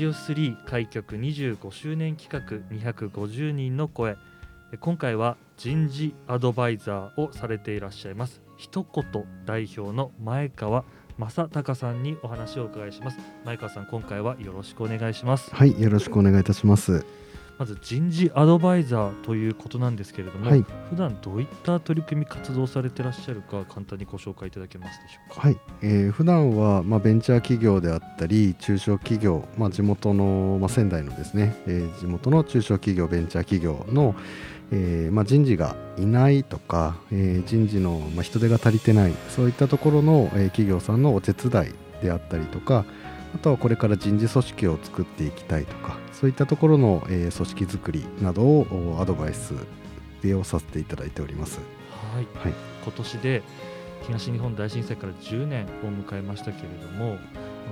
ジオ3開局25周年企画250人の声。今回は人事アドバイザーをされていらっしゃいます。一言代表の前川正隆さんにお話をお伺いします。前川さん今回はよろしくお願いします。はいよろしくお願いいたします。まず人事アドバイザーということなんですけれども、はい、普段どういった取り組み活動されていらっしゃるか簡単にご紹介いただけますでしょうか？はい、えー、普段はまあベンチャー企業であったり中小企業、まあ地元のまあ仙台のですね、えー、地元の中小企業ベンチャー企業のえーまあ、人事がいないとか、えー、人事の、まあ、人手が足りてないそういったところの、えー、企業さんのお手伝いであったりとかあとはこれから人事組織を作っていきたいとかそういったところの、えー、組織づくりなどをアドバイスをさせていただいております。はい、はい、今年で東日本大震災から10年を迎えましたけれども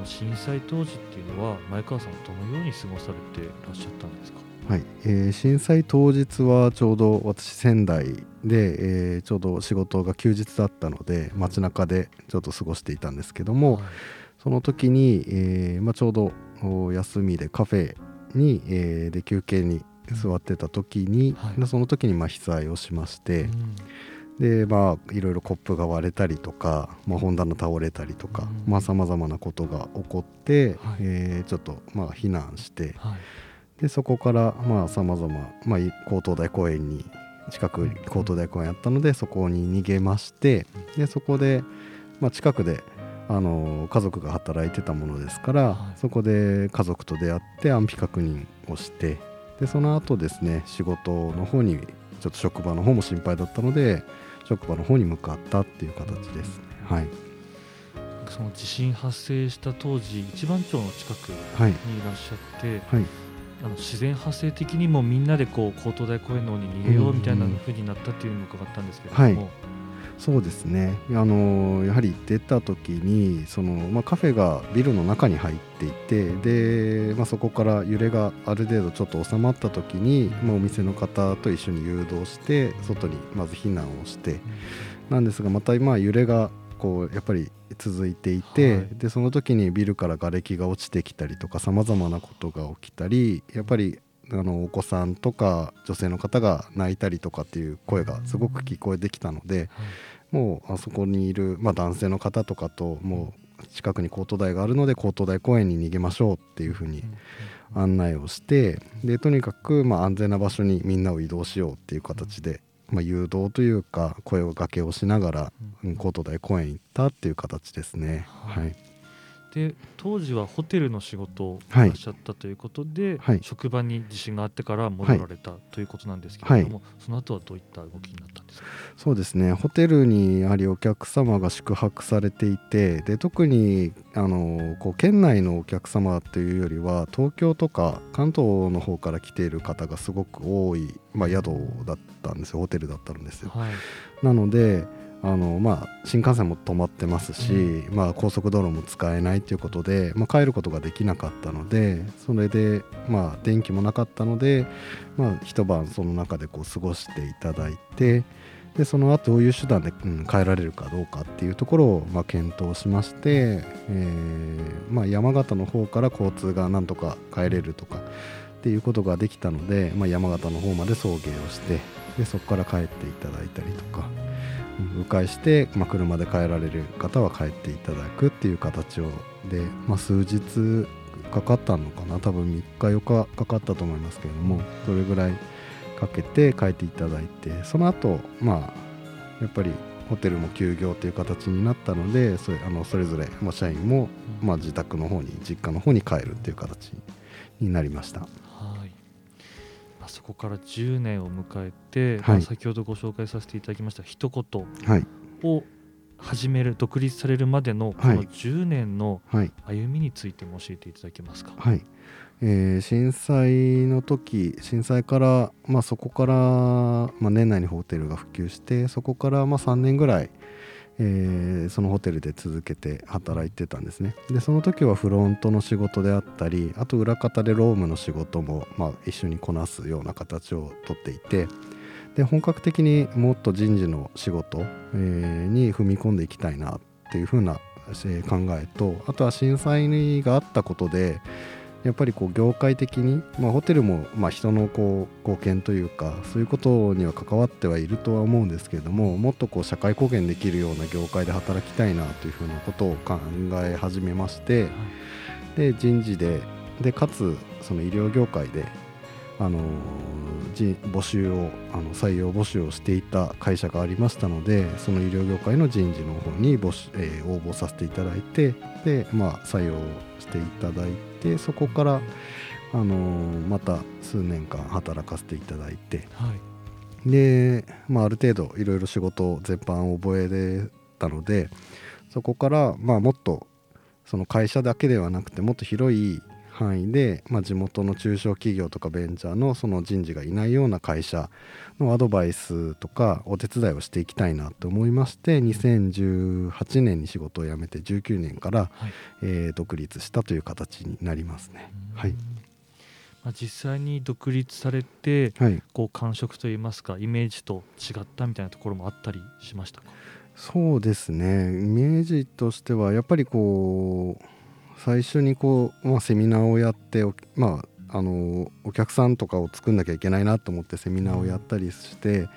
震災当時っていうのは前川さんどのように過ごされていらっしゃったんですか？はい、えー、震災当日はちょうど私仙台で、えー、ちょうど仕事が休日だったので街中でちょっと過ごしていたんですけども、はい、その時に、えーまあ、ちょうど休みでカフェに、えー、で休憩に座ってた時に、はい、その時にまあ被災をしまして、うん、でまあいろいろコップが割れたりとか、まあ、本棚倒れたりとかさまざ、まなことが起こって、はい、えー、ちょっとまあ避難して、はい、でそこからまあさまざま高等大公園に近く高等大公園あったのでそこに逃げましてでそこで、まあ、近くであの家族が働いてたものですから、はい、そこで家族と出会って安否確認をしてでその後ですね仕事の方にちょっと職場の方も心配だったので職場の方に向かったっていう形です、ね、はい。その地震発生した当時一番町の近くにい。らっしゃって、はい、あの自然発生的にもみんなでこう高等大公園の方に逃げようみたいなふうになったっていうのを伺ったんですけれども、うんうんそうですね。あのやはり出た時にその、まあ、カフェがビルの中に入っていてで、まあ、そこから揺れがある程度ちょっと収まった時に、まあ、お店の方と一緒に誘導して外にまず避難をしてなんですがまた今揺れがこうやっぱり続いていて、はい、でその時にビルから瓦礫が落ちてきたりとかさまざまなことが起きたりやっぱりあのお子さんとか女性の方が泣いたりとかっていう声がすごく聞こえてきたので、もうあそこにいる、まあ、男性の方とかともう近くに高等大があるので高等大公園に逃げましょうっていうふうに案内をしてでとにかくまあ安全な場所にみんなを移動しようっていう形で、まあ、誘導というか声をかけをしながら高等大公園行ったっていう形ですね。はいで当時はホテルの仕事をい。らっしゃったということで、はい、職場に地震があってから戻られた、はい、ということなんですけれども、はい、その後はどういった動きになったんですか？そうですね。ホテルにやはりお客様が宿泊されていてで特にあのこう県内のお客様というよりは東京とか関東の方から来ている方がすごく多い、まあ、宿だったんですよ。ホテルだったんですよ。なのであのまあ、新幹線も止まってますし、うん、まあ、高速道路も使えないということで、まあ、帰ることができなかったのでそれで、まあ、電気もなかったので、まあ、一晩その中でこう過ごしていただいてでその後どういう手段で、うん、帰られるかどうかっていうところを、まあ、検討しまして、えーまあ、山形の方から交通がなんとか帰れるとかっていうことができたので、まあ、山形の方まで送迎をしてでそこから帰っていただいたりとか。迂回して、まあ、車で帰られる方は帰っていただくっていう形をで、まあ、数日かかったのかな多分3日4日かかったと思いますけれどもそれぐらいかけて帰っていただいてその後まあやっぱりホテルも休業という形になったのでそれあのそれぞれ、まあ、社員も、まあ、自宅の方に実家の方に帰るっていう形になりました。はいまあそこから10年を迎えて、はい。まあ先ほどご紹介させていただきました一言はい。を始める独立されるまでのこはい。の10年のはい。歩みについても教えていただけますか？はい、えー震災の時震災から、まあ、そこから、まあ、年内にホテルが普及してそこからまあ3年ぐらい、えーそのホテルで続けて働いてたんですね。でその時はフロントの仕事であったりあと裏方でロームの仕事も、まあ、一緒にこなすような形をとっていてで本格的にもっと人事の仕事、えーに踏み込んでいきたいなっていう風な考えとあとは震災があったことでやっぱりこう業界的に、まあ、ホテルもまあ人のこう貢献というかそういうことには関わってはいるとは思うんですけれどももっとこう社会貢献できるような業界で働きたいなというふうなことを考え始めましてで人事ででかつその医療業界であの人募集をあの採用募集をしていた会社がありましたのでその医療業界の人事の方に募集、えー応募させていただいてで、まあ、採用していただいてそこから、あのまた数年間働かせていただいて。はい。で、まあ、ある程度いろいろ仕事全般を覚えれたのでそこから、まあ、もっとその会社だけではなくてもっと広い範囲で、まあ、地元の中小企業とかベンチャーのその人事がいないような会社のアドバイスとかお手伝いをしていきたいなと思いまして2018年に仕事を辞めて19年から、はい。えー独立したという形になりますね。はい。うんまあ、実際に独立されてはい、こう感触といいますかイメージと違ったみたいなところもあったりしましたか？そうですね。イメージとしてはやっぱりこう最初にこう、まあ、セミナーをやっておまああのお客さんとかを作んなきゃいけないなと思ってセミナーをやったりして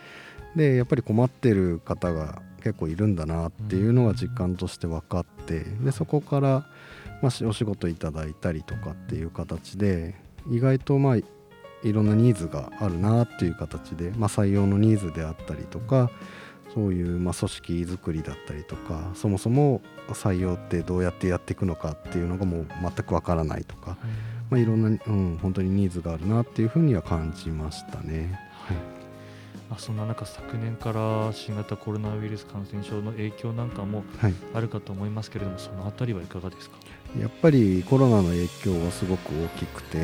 でやっぱり困ってる方が結構いるんだなっていうのが実感として分かってでそこから、まあ、お仕事いただいたりとかっていう形で意外とまあいろんなニーズがあるなっていう形で、まあ、採用のニーズであったりとかそういうまあ組織作りだったりとかそもそも採用ってどうやってやっていくのかっていうのがもう全くわからないとか、まあ、いろんな、うん、本当にニーズがあるなっていうふうには感じましたね。はいまあ、そんな中昨年から新型コロナウイルス感染症の影響なんかもはい、あるかと思いますけれどもそのあたりはいかがですか？やっぱりコロナの影響はすごく大きくて、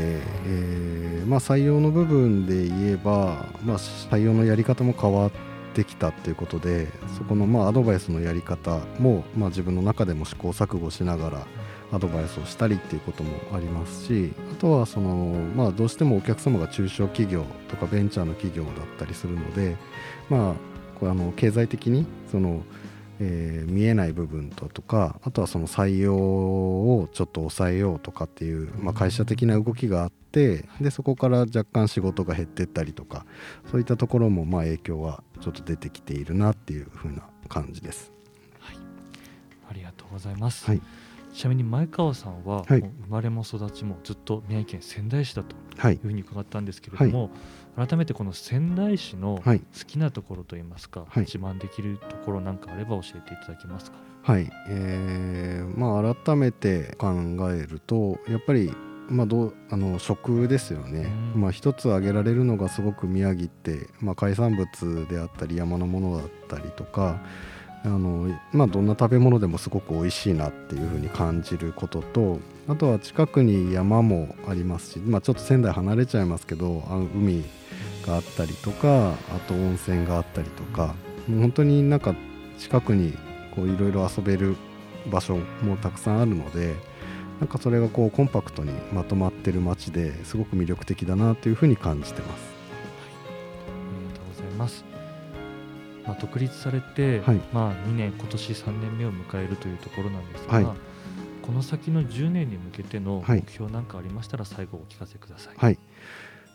えーまあ、採用の部分で言えば、まあ、採用のやり方も変わってきたっていうことでそこのまあアドバイスのやり方も、まあ、自分の中でも試行錯誤しながらアドバイスをしたりっていうこともありますしあとはその、まあ、どうしてもお客様が中小企業とかベンチャーの企業だったりするので、まあ、これあの経済的にその、え見えない部分ととかあとはその採用をちょっと抑えようとかっていう、まあ、会社的な動きがあってでそこから若干仕事が減ってったりとかそういったところもまあ影響はちょっと出てきているなっていう風な感じです。ありがとうございます。はい。ちなみに前川さんは、生まれも育ちもずっと宮城県仙台市だとはいいうふうに伺ったんですけれども、改めてこの仙台市の好はい。きなところといいますか、はい。自慢できるところなんかあれば教えていただけますか？はい、えーまあ改めて考えるとやっぱりまあどうあの食ですよね、うん。まあ一つ挙げられるのがすごく宮城って、まあ、海産物であったり山のものだったりとかあの、まあ、どんな食べ物でもすごく美味しいなっていうふうに感じることとあとは近くに山もありますし、まあ、ちょっと仙台離れちゃいますけどあの海があったりとかあと温泉があったりとか本当になんか近くにこういろいろ遊べる場所もたくさんあるのでなんかそれがこうコンパクトにまとまってる街ですごく魅力的だなというふうに感じてます。ありがとうございます。まあ、独立されて、はいまあ、2年今年3年目を迎えるというところなんですが、はいこの先の10年に向けてのはい目標なんかありましたら最後お聞かせください。はい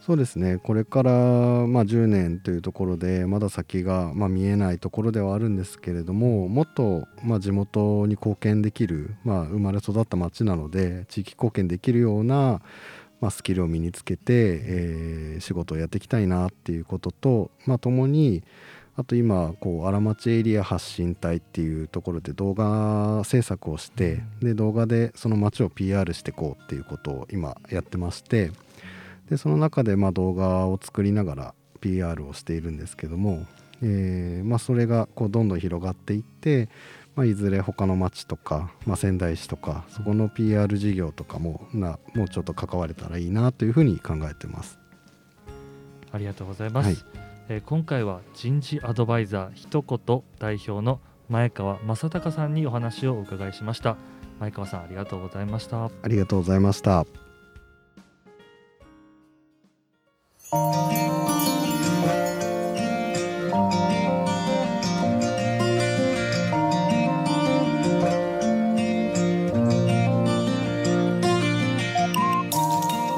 そうですね。これから、まあ、10年というところでまだ先が、まあ、見えないところではあるんですけれどももっと、まあ、地元に貢献できる、まあ、生まれ育った町なので地域貢献できるような、まあ、スキルを身につけて、えー仕事をやっていきたいなっていうことと、まあ、共にあと今こう荒町エリア発信隊っていうところで動画制作をしてで動画でその町を PR していこうっていうことを今やってましてでその中でまあ動画を作りながら PR をしているんですけども、えーまあ、それがこうどんどん広がっていって、まあ、いずれ他の町とか、まあ、仙台市とかそこの PR 事業とかもなもうちょっと関われたらいいなというふうに考えてます。ありがとうございます、はいえー今回は人事アドバイザー一言代表の前川正隆さんにお話をお伺いしました前川さんありがとうございましたありがとうございました。